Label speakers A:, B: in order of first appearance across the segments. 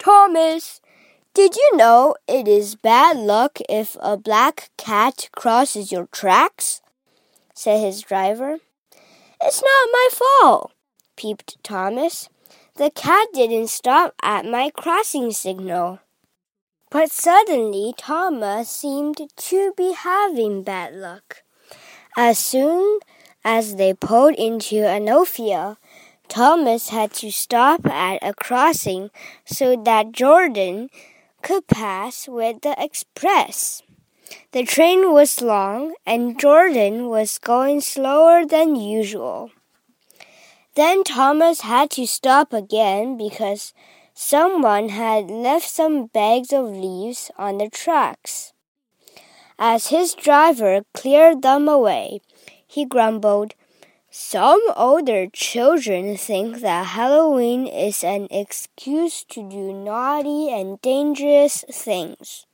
A: Thomas, did you know it is bad luck if a black cat crosses your tracks? said his driver. It's not my fault, peeped Thomas. The cat didn't stop at my crossing signal. But suddenly Thomas seemed to be having bad luck. As soon as they pulled into Anopha, Thomas had to stop at a crossing so that Gordon could pass with the express. The train was long and Gordon was going slower than usual. Then Thomas had to stop again because someone had left some bags of leaves on the tracks. As his driver cleared them away, he grumbled, Some older children think that Halloween is an excuse to do naughty and dangerous things.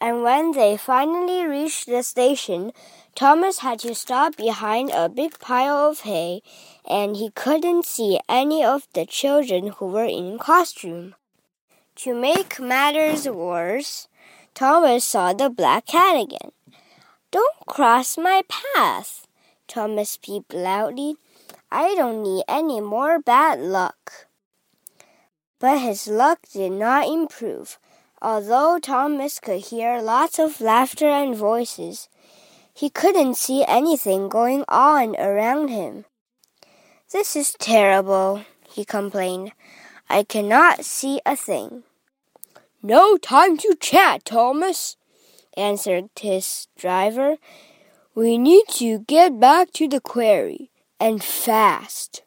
A: And when they finally reached the station, Thomas had to stop behind a big pile of hay, and he couldn't see any of the children who were in costume. To make matters worse, Thomas saw the black cat again. Don't cross my path, Thomas peeped loudly. I don't need any more bad luck. But his luck did not improve. Although Thomas could hear lots of laughter and voices, he couldn't see anything going on around him. This is terrible, he complained. I cannot see a thing.
B: No time to chat, Thomas, answered his driver. We need to get back to the quarry, and fast.